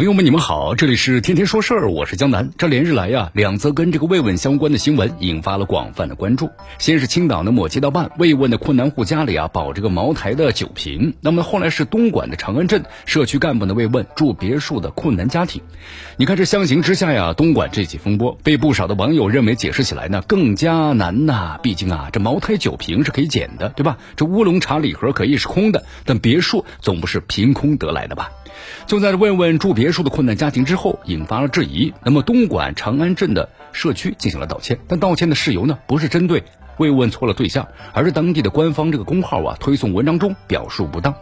朋友们，你们好，这里是天天说事儿，我是江南。这连日来呀，两则跟这个慰问相关的新闻引发了广泛的关注。先是青岛的某街道办慰问的困难户家里啊，保这个茅台的酒瓶。那么后来是东莞的长安镇社区干部的慰问住别墅的困难家庭。你看这相形之下呀，东莞这起风波被不少的网友认为解释起来呢更加难呐。毕竟啊，这茅台酒瓶是可以捡的，对吧？这乌龙茶礼盒可以是空的，但别墅总不是凭空得来的吧？就在慰问住别墅的困难家庭之后，引发了质疑。那么，东莞长安镇的社区进行了道歉，但道歉的事由呢，不是针对慰问错了对象，而是当地的官方这个公号啊推送文章中表述不当。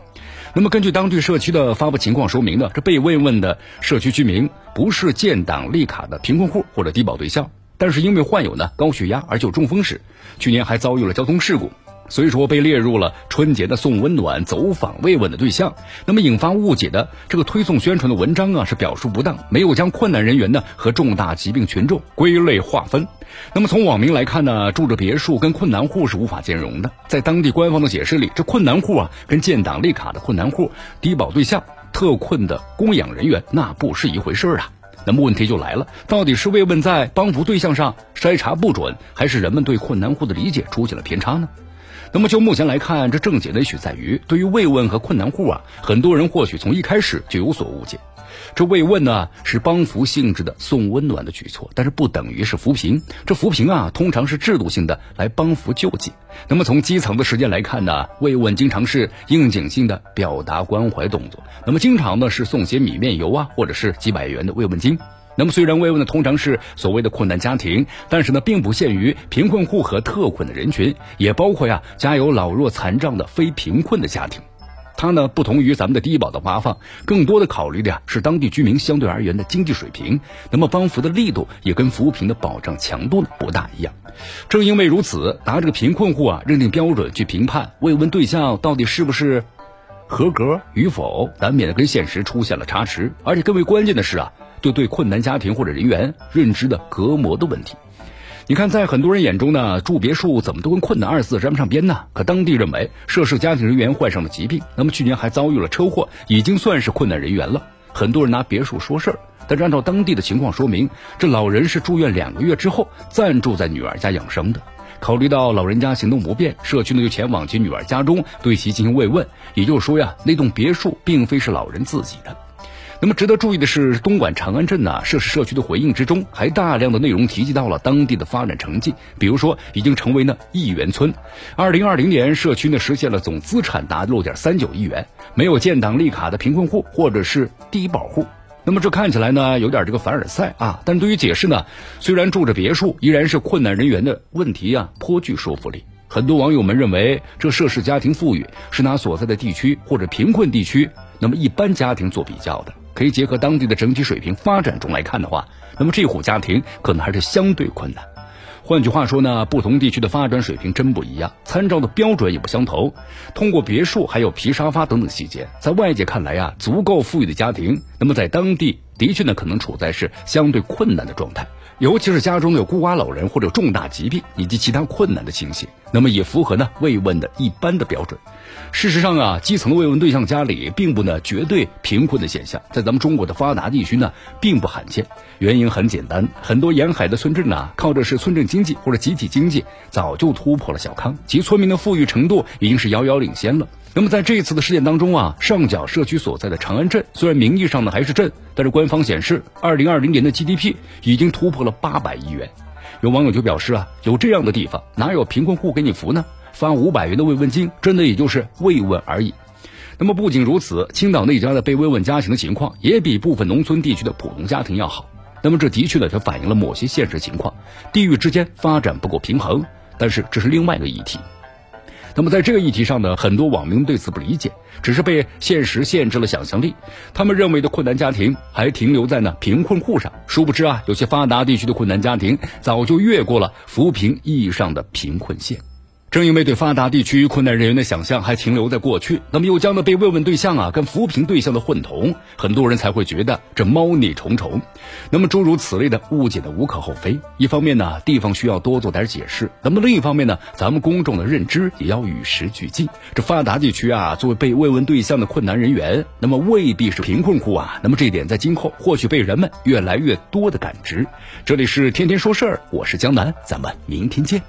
那么，根据当地社区的发布情况说明呢，这被慰问的社区居民不是建档立卡的贫困户或者低保对象，但是因为患有呢高血压而就中风时，去年还遭遇了交通事故。所以说被列入了春节的送温暖、走访慰问的对象。那么引发误解的这个推送宣传的文章啊，是表述不当，没有将困难人员呢和重大疾病群众归类划分。那么从网民来看呢，住着别墅跟困难户是无法兼容的。在当地官方的解释里，这困难户啊跟建档立卡的困难户、低保对象、特困的供养人员那不是一回事啊。那么问题就来了，到底是慰问在帮扶对象上筛查不准，还是人们对困难户的理解出现了偏差呢？那么就目前来看，这症结呢，许在于对于慰问和困难户啊，很多人或许从一开始就有所误解。这慰问呢是帮扶性质的送温暖的举措，但是不等于是扶贫。这扶贫啊，通常是制度性的来帮扶救济。那么从基层的时间来看呢，慰问经常是应景性的表达关怀动作。那么经常呢是送些米面油啊，或者是几百元的慰问金。那么虽然慰问的通常是所谓的困难家庭，但是呢，并不限于贫困户和特困的人群，也包括呀家有老弱残障的非贫困的家庭。它呢不同于咱们的低保的发放，更多的考虑的呀是当地居民相对而言的经济水平。那么帮扶的力度也跟扶贫的保障强度呢不大一样。正因为如此，拿这个贫困户啊认定标准去评判慰问对象到底是不是合格与否，难免的跟现实出现了差池。而且更为关键的是啊。就对困难家庭或者人员认知的隔膜的问题，你看，在很多人眼中呢，住别墅怎么都跟困难二字沾不上边呢？可当地认为，涉事家庭人员患上了疾病，那么去年还遭遇了车祸，已经算是困难人员了。很多人拿别墅说事儿，但是按照当地的情况说明，这老人是住院两个月之后暂住在女儿家养生的。考虑到老人家行动不便，社区呢就前往其女儿家中对其进行慰问。也就是说呀，那栋别墅并非是老人自己的。那么值得注意的是，东莞长安镇呢涉事社区的回应之中，还大量的内容提及到了当地的发展成绩，比如说已经成为呢亿元村，二零二零年社区呢实现了总资产达六点三九亿元，没有建档立卡的贫困户或者是低保户。那么这看起来呢有点这个凡尔赛啊，但对于解释呢，虽然住着别墅依然是困难人员的问题啊，颇具说服力。很多网友们认为，这涉事家庭富裕是拿所在的地区或者贫困地区那么一般家庭做比较的。可以结合当地的整体水平发展中来看的话，那么这户家庭可能还是相对困难。换句话说呢，不同地区的发展水平真不一样，参照的标准也不相同。通过别墅还有皮沙发等等细节，在外界看来呀，足够富裕的家庭，那么在当地的确呢可能处在是相对困难的状态。尤其是家中有孤寡老人或者重大疾病以及其他困难的情形，那么也符合呢慰问的一般的标准。事实上啊，基层的慰问对象家里并不呢绝对贫困的现象，在咱们中国的发达地区呢并不罕见。原因很简单，很多沿海的村镇呢靠的是村镇经济或者集体经济，早就突破了小康，其村民的富裕程度已经是遥遥领先了。那么在这一次的事件当中啊，上角社区所在的长安镇，虽然名义上呢还是镇，但是官方显示，二零二零年的 GDP 已经突破了八百亿元。有网友就表示啊，有这样的地方，哪有贫困户给你扶呢？发五百元的慰问金，真的也就是慰问而已。那么不仅如此，青岛那家的被慰问家庭的情况，也比部分农村地区的普通家庭要好。那么这的确呢，就反映了某些现实情况，地域之间发展不够平衡。但是这是另外一个议题。那么在这个议题上呢，很多网民对此不理解，只是被现实限制了想象力。他们认为的困难家庭还停留在呢贫困户上，殊不知啊，有些发达地区的困难家庭早就越过了扶贫意义上的贫困线。正因为对发达地区困难人员的想象还停留在过去，那么又将呢被慰问对象啊跟扶贫对象的混同，很多人才会觉得这猫腻重重。那么诸如此类的误解呢无可厚非。一方面呢，地方需要多做点解释；那么另一方面呢，咱们公众的认知也要与时俱进。这发达地区啊，作为被慰问对象的困难人员，那么未必是贫困户啊。那么这一点在今后或许被人们越来越多的感知。这里是天天说事儿，我是江南，咱们明天见。